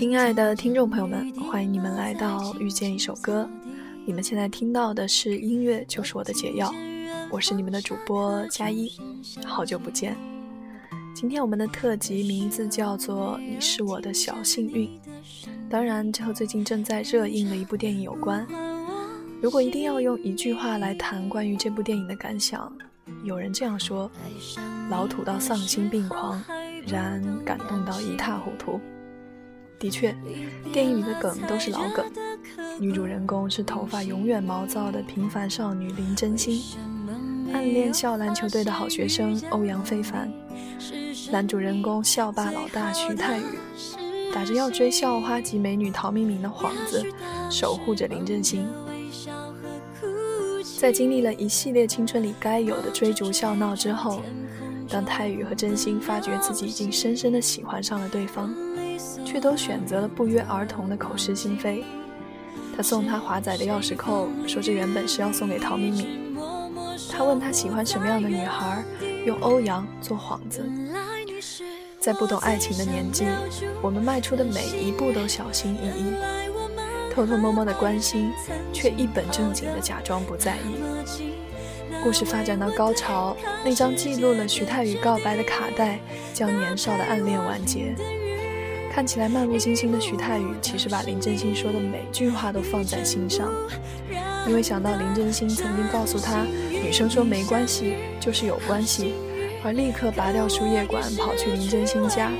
亲爱的听众朋友们，欢迎你们来到遇见一首歌。你们现在听到的是音乐就是我的解药，我是你们的主播佳一，好久不见。今天我们的特辑名字叫做《你是我的小幸运》，当然这和最近正在热映的一部电影有关。如果一定要用一句话来谈关于这部电影的感想，有人这样说：老土到丧心病狂，然感动到一塌糊涂。的确，电影里的梗都是老梗。女主人公是头发永远毛躁的平凡少女林真心，暗恋校篮球队的好学生欧阳非凡。男主人公校霸老大徐太宇，打着要追校花级美女陶敏敏的幌子，守护着林真心。在经历了一系列青春里该有的追逐笑闹之后，当泰宇和真心发觉自己已经深深的喜欢上了对方。却都选择了不约而同的口是心非。他送她华仔的钥匙扣，说这原本是要送给陶敏敏。他问她喜欢什么样的女孩，用欧阳做幌子。在不懂爱情的年纪，我们迈出的每一步都小心翼翼，偷偷摸摸的关心，却一本正经的假装不在意。故事发展到高潮，那张记录了徐太宇告白的卡带，将年少的暗恋完结。看起来漫不经心的徐太宇，其实把林真心说的每句话都放在心上，因为想到林真心曾经告诉他，女生说没关系就是有关系，而立刻拔掉输液管跑去林真心家，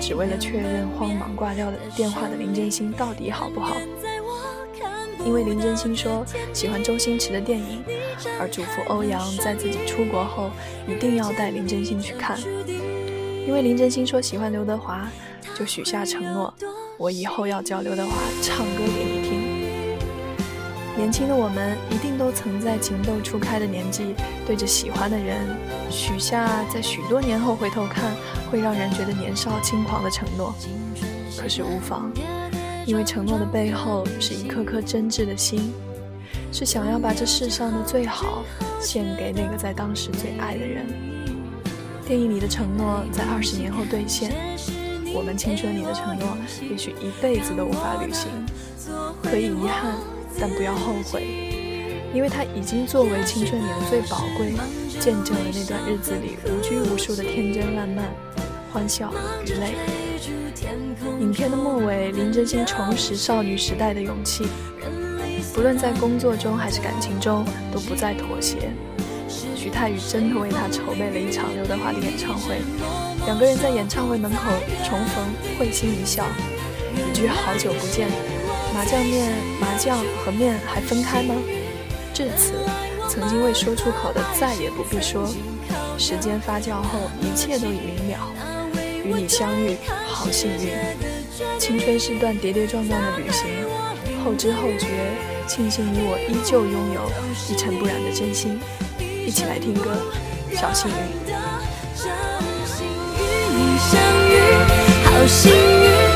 只为了确认慌忙挂掉的电话的林真心到底好不好。因为林真心说喜欢周星驰的电影，而嘱咐欧阳在自己出国后一定要带林真心去看。因为林真心说喜欢刘德华。就许下承诺，我以后要教刘德华唱歌给你听。年轻的我们一定都曾在情窦初开的年纪，对着喜欢的人许下在许多年后回头看会让人觉得年少轻狂的承诺。可是无妨，因为承诺的背后是一颗颗真挚的心，是想要把这世上的最好献给那个在当时最爱的人。电影里的承诺在二十年后兑现。我们青春里的承诺，也许一辈子都无法履行。可以遗憾，但不要后悔，因为它已经作为青春里的最宝贵，见证了那段日子里无拘无束的天真烂漫、欢笑与泪。影片的末尾，林真心重拾少女时代的勇气，不论在工作中还是感情中，都不再妥协。徐太宇真的为她筹备了一场刘德华的演唱会。两个人在演唱会门口重逢，会心一笑，一句“好久不见”，麻酱面、麻酱和面还分开吗？至此，曾经未说出口的再也不必说。时间发酵后，一切都已明了。与你相遇，好幸运。青春是段跌跌撞撞的旅行，后知后觉，庆幸你我依旧拥有一尘不染的真心。一起来听歌，小幸运。好幸运，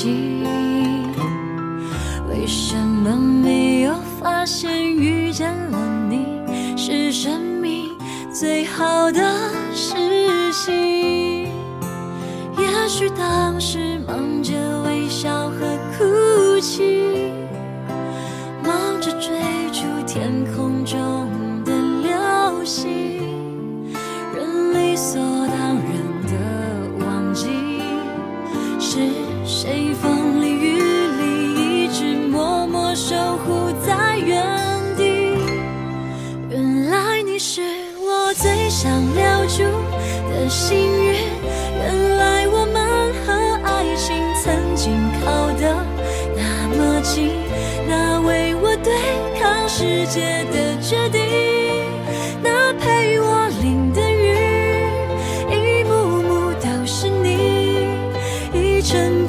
最真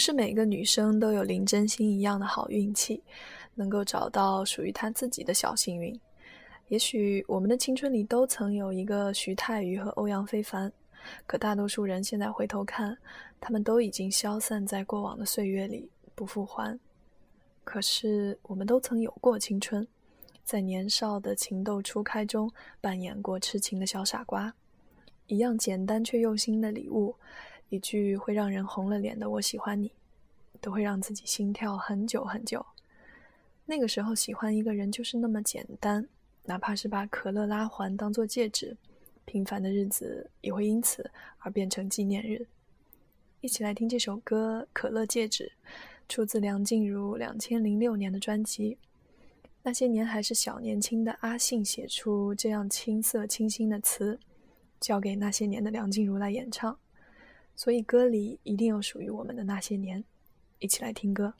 是每个女生都有林真心一样的好运气，能够找到属于她自己的小幸运。也许我们的青春里都曾有一个徐太宇和欧阳非凡，可大多数人现在回头看，他们都已经消散在过往的岁月里，不复还。可是我们都曾有过青春，在年少的情窦初开中扮演过痴情的小傻瓜，一样简单却用心的礼物。一句会让人红了脸的“我喜欢你”，都会让自己心跳很久很久。那个时候喜欢一个人就是那么简单，哪怕是把可乐拉环当做戒指，平凡的日子也会因此而变成纪念日。一起来听这首歌《可乐戒指》，出自梁静茹两千零六年的专辑。那些年还是小年轻的阿信写出这样青涩清新的词，交给那些年的梁静茹来演唱。所以歌里一定有属于我们的那些年，一起来听歌。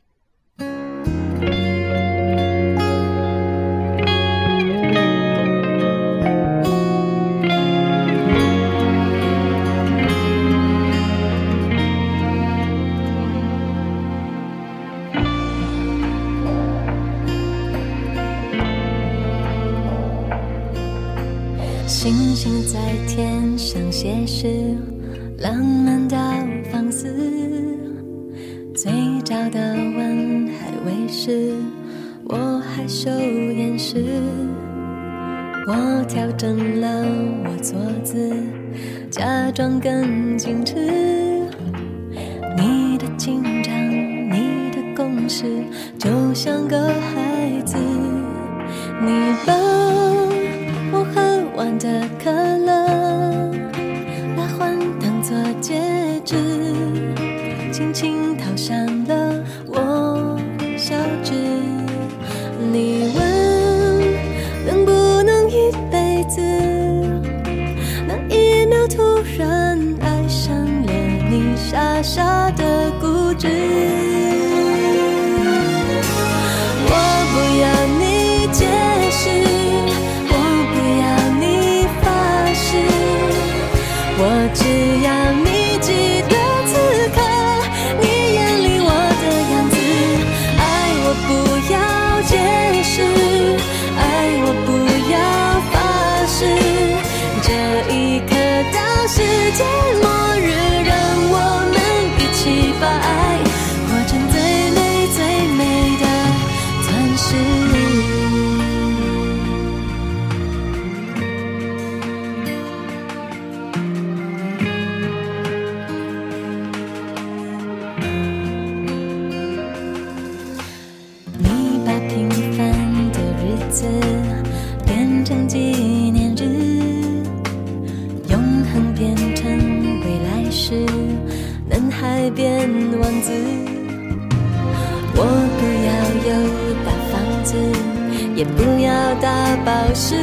宝石，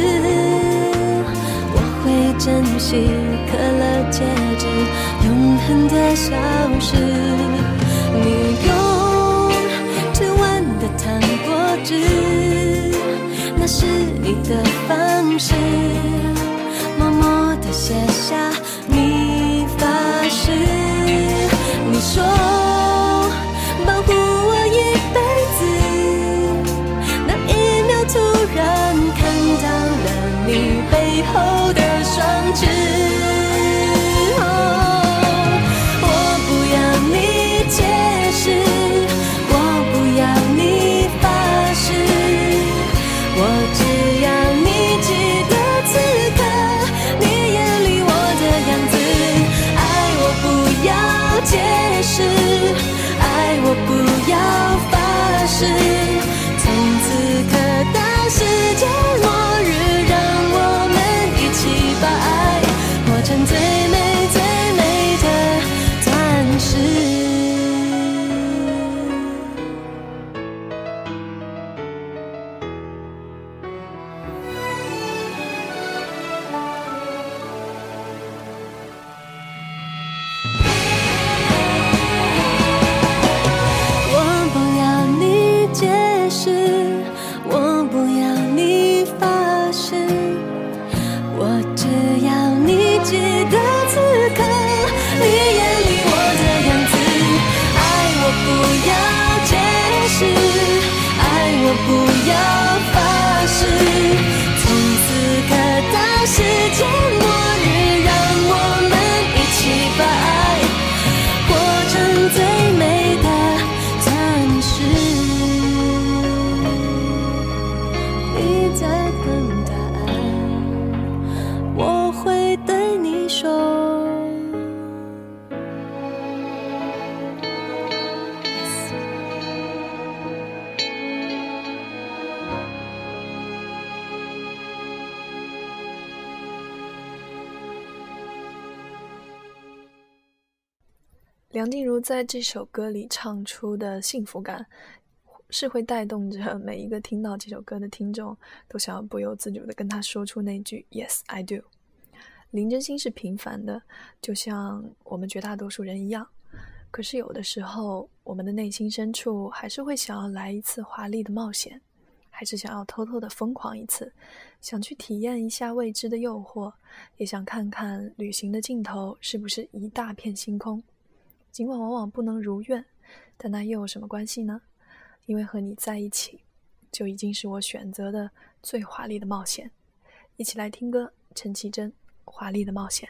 我会珍惜可乐戒指，永恒的消失。你用吃完的糖果汁，那是你的方式，默默地写下你发誓。你说在这首歌里唱出的幸福感，是会带动着每一个听到这首歌的听众都想要不由自主的跟他说出那句 “Yes, I do”。林真心是平凡的，就像我们绝大多数人一样。可是有的时候，我们的内心深处还是会想要来一次华丽的冒险，还是想要偷偷的疯狂一次，想去体验一下未知的诱惑，也想看看旅行的尽头是不是一大片星空。尽管往往不能如愿，但那又有什么关系呢？因为和你在一起，就已经是我选择的最华丽的冒险。一起来听歌，陈绮贞《华丽的冒险》。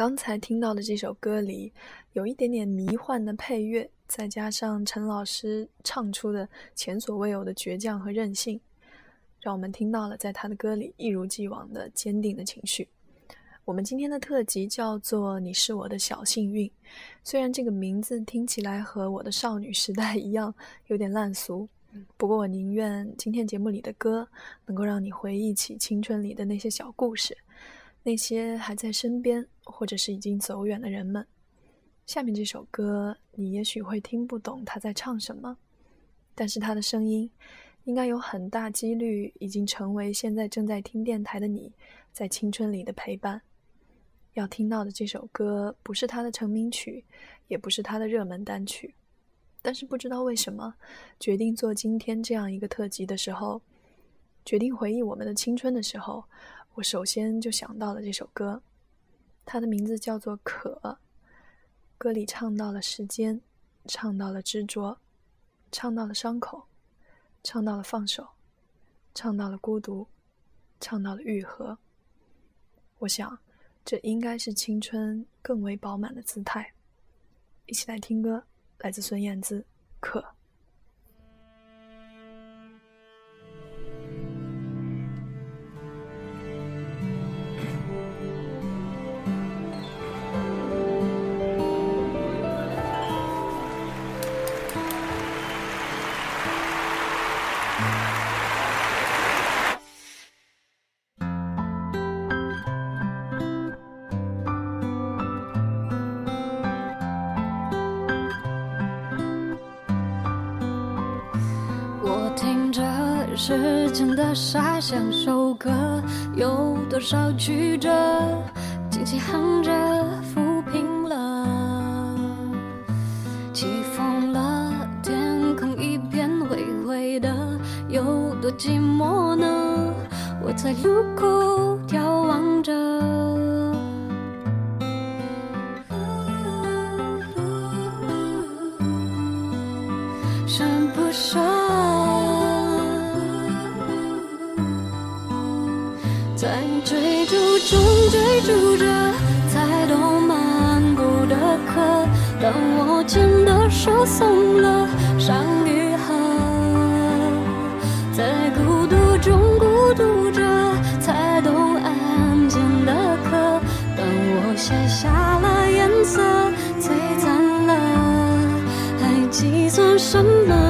刚才听到的这首歌里，有一点点迷幻的配乐，再加上陈老师唱出的前所未有的倔强和任性，让我们听到了在他的歌里一如既往的坚定的情绪。我们今天的特辑叫做《你是我的小幸运》，虽然这个名字听起来和我的少女时代一样有点烂俗，不过我宁愿今天节目里的歌能够让你回忆起青春里的那些小故事。那些还在身边或者是已经走远的人们。下面这首歌，你也许会听不懂他在唱什么，但是他的声音应该有很大几率已经成为现在正在听电台的你在青春里的陪伴。要听到的这首歌不是他的成名曲，也不是他的热门单曲，但是不知道为什么，决定做今天这样一个特辑的时候，决定回忆我们的青春的时候，我首先就想到了这首歌，它的名字叫做《可》，歌里唱到了时间，唱到了执着，唱到了伤口，唱到了放手，唱到了孤独，唱到了愈合。我想。这应该是青春更为饱满的姿态。一起来听歌，来自孙燕姿，《可》。时间的沙像首歌，有多少曲折，轻轻哼着抚平了。起风了，天空一片灰灰的，有多寂寞呢？我在路口在追逐中追逐着，才懂漫步的渴。当我牵的手松了，伤愈合。在孤独中孤独着，才懂安静的刻。当我写下了颜色，璀璨了，还计算什么？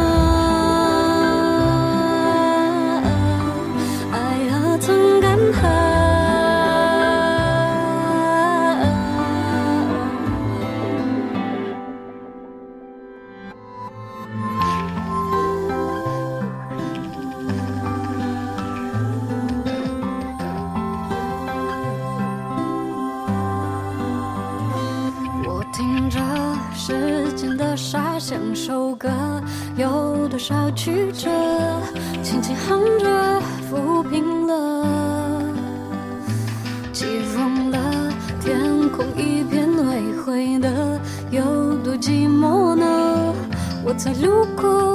少曲折，轻轻哼着，抚平了。起风了，天空一片灰灰的，有多寂寞呢？我在路过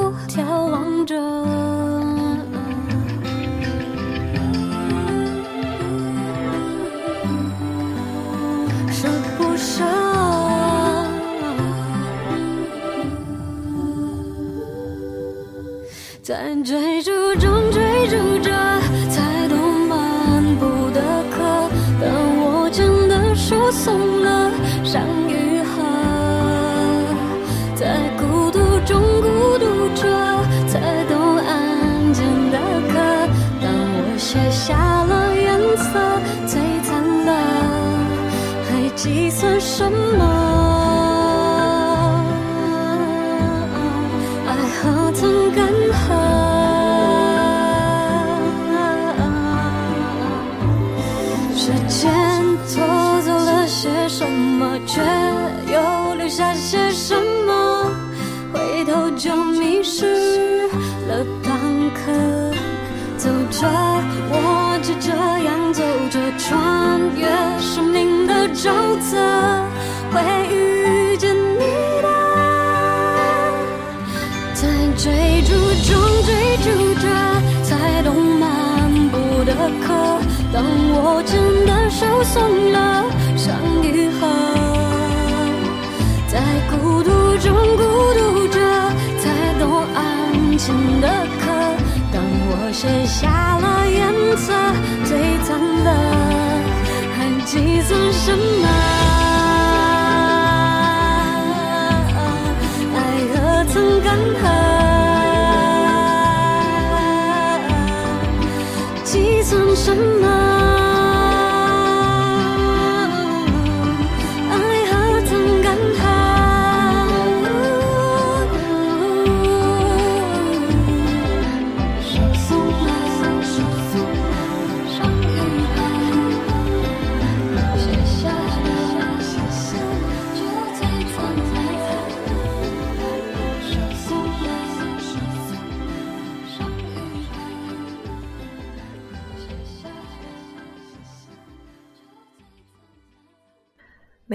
在追逐中追逐着，才懂漫步的渴。当我牵的手松了，伤愈合。在孤独中孤独着，才懂安静的渴。当我卸下了颜色，最惨的，还计算什么？爱何曾干涸？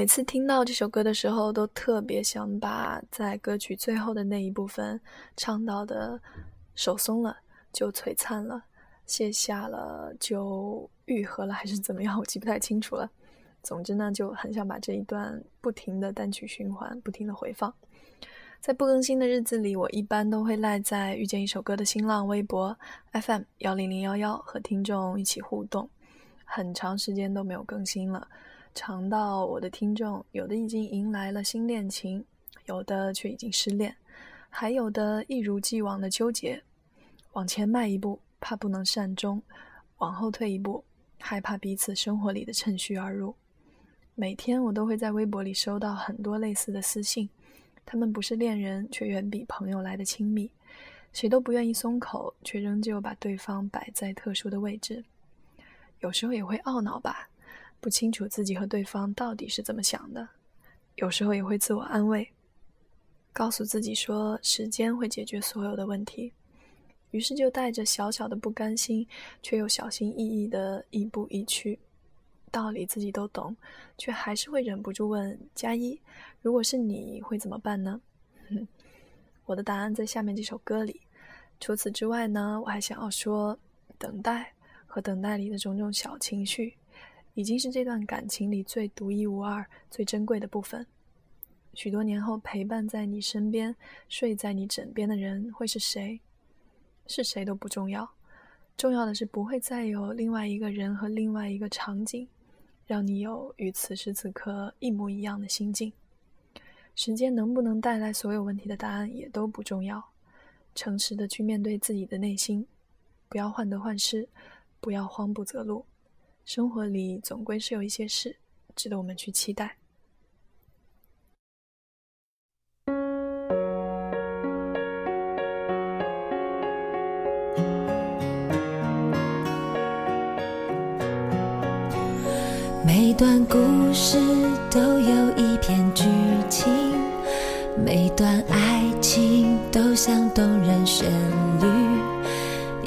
每次听到这首歌的时候，都特别想把在歌曲最后的那一部分唱到的“手松了就璀璨了，卸下了就愈合了”还是怎么样，我记不太清楚了。总之呢，就很想把这一段不停的单曲循环，不停的回放。在不更新的日子里，我一般都会赖在遇见一首歌的新浪微博 FM 幺零零幺幺和听众一起互动。很长时间都没有更新了，尝到我的听众有的已经迎来了新恋情，有的却已经失恋，还有的一如既往的纠结。往前迈一步，怕不能善终；往后退一步，害怕彼此生活里的趁虚而入。每天我都会在微博里收到很多类似的私信。他们不是恋人，却远比朋友来的亲密。谁都不愿意松口，却仍旧把对方摆在特殊的位置。有时候也会懊恼吧，不清楚自己和对方到底是怎么想的。有时候也会自我安慰，告诉自己说时间会解决所有的问题。于是就带着小小的不甘心，却又小心翼翼的亦步亦趋。道理自己都懂，却还是会忍不住问加一。如果是你会怎么办呢？哼 我的答案在下面这首歌里。除此之外呢，我还想要说，等待和等待里的种种小情绪，已经是这段感情里最独一无二、最珍贵的部分。许多年后，陪伴在你身边、睡在你枕边的人会是谁？是谁都不重要，重要的是不会再有另外一个人和另外一个场景。让你有与此时此刻一模一样的心境。时间能不能带来所有问题的答案也都不重要。诚实的去面对自己的内心，不要患得患失，不要慌不择路。生活里总归是有一些事值得我们去期待。每段故事都有一篇剧情，每段爱情都像动人旋律。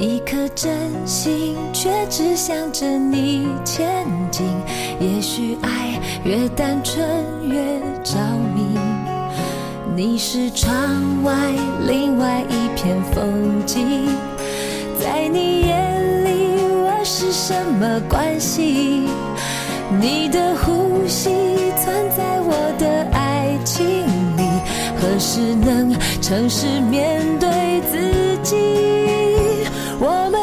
一颗真心却只想着你前进，也许爱越单纯越着迷。你是窗外另外一片风景，在你眼里我是什么关系？你的呼吸存在我的爱情里，何时能诚实面对自己？我们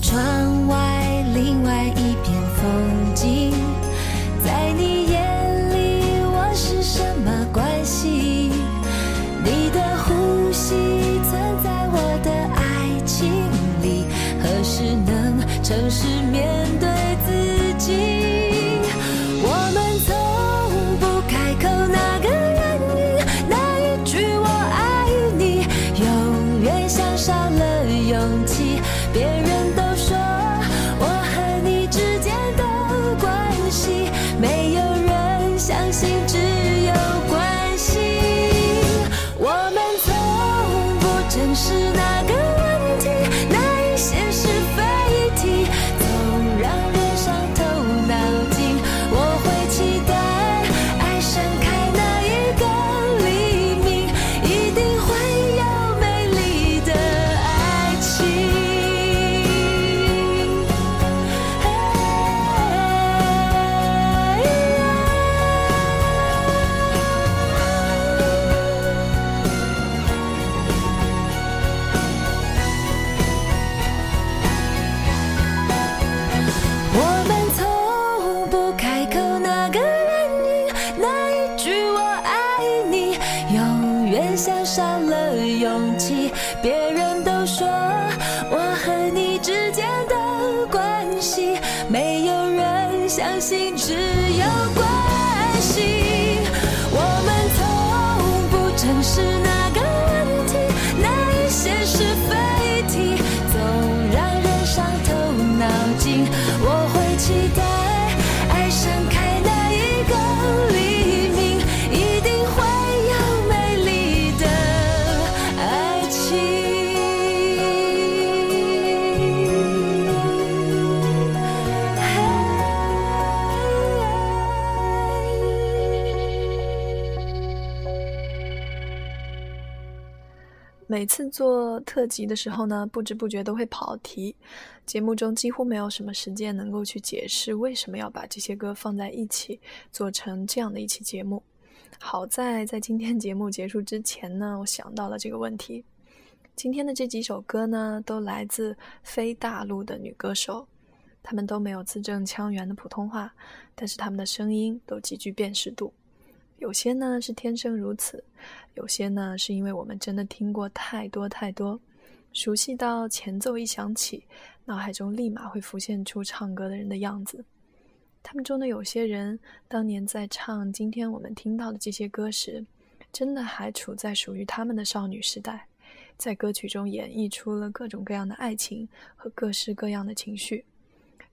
窗外另外一片风景，在你眼里我是什么关系？你的呼吸存在我的爱情里，何时能诚实每次做特辑的时候呢，不知不觉都会跑题，节目中几乎没有什么时间能够去解释为什么要把这些歌放在一起做成这样的一期节目。好在在今天节目结束之前呢，我想到了这个问题。今天的这几首歌呢，都来自非大陆的女歌手，她们都没有字正腔圆的普通话，但是她们的声音都极具辨识度。有些呢是天生如此，有些呢是因为我们真的听过太多太多，熟悉到前奏一响起，脑海中立马会浮现出唱歌的人的样子。他们中的有些人，当年在唱今天我们听到的这些歌时，真的还处在属于他们的少女时代，在歌曲中演绎出了各种各样的爱情和各式各样的情绪。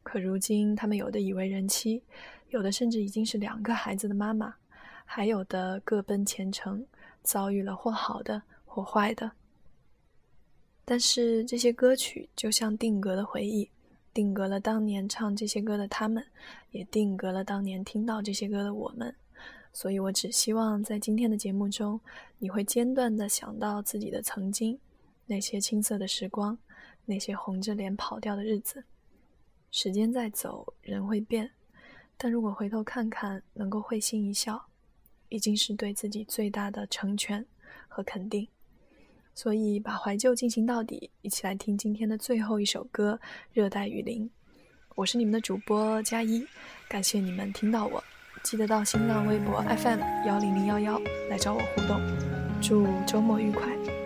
可如今，他们有的已为人妻，有的甚至已经是两个孩子的妈妈。还有的各奔前程，遭遇了或好的或坏的。但是这些歌曲就像定格的回忆，定格了当年唱这些歌的他们，也定格了当年听到这些歌的我们。所以我只希望在今天的节目中，你会间断的想到自己的曾经，那些青涩的时光，那些红着脸跑掉的日子。时间在走，人会变，但如果回头看看，能够会心一笑。已经是对自己最大的成全和肯定，所以把怀旧进行到底，一起来听今天的最后一首歌《热带雨林》。我是你们的主播佳一，感谢你们听到我，记得到新浪微博 FM 幺零零幺幺来找我互动。祝周末愉快。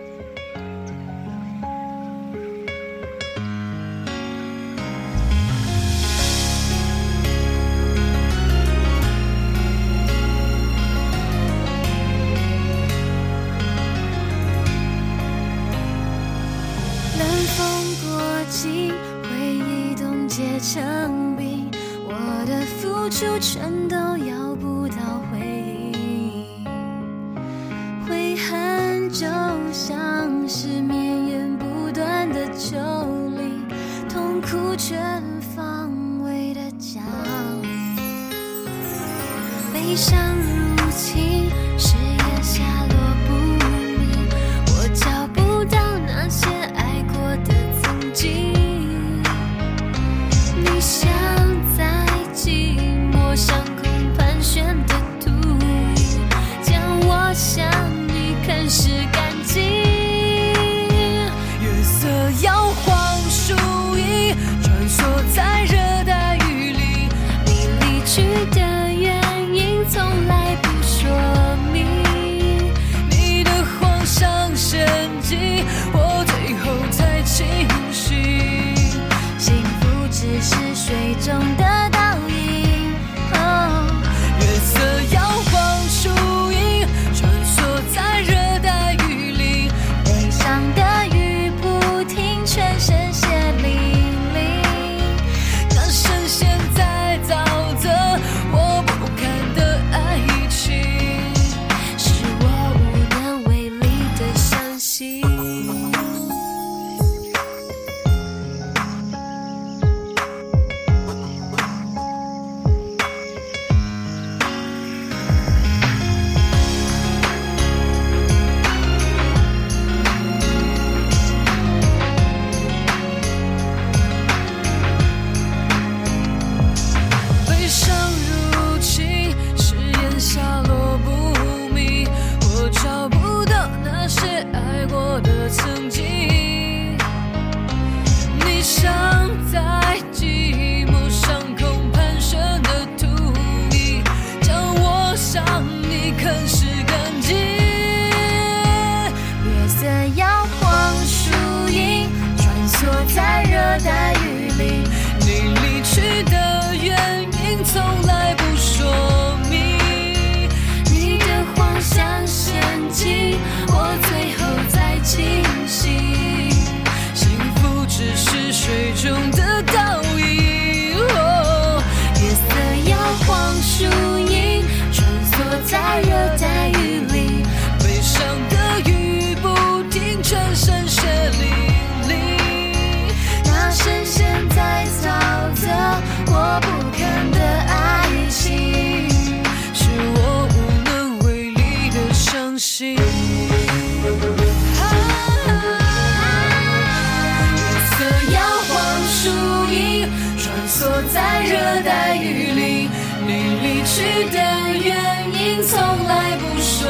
去的原因从来不说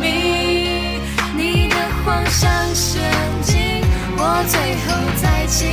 明，你的谎像陷阱，我最后才清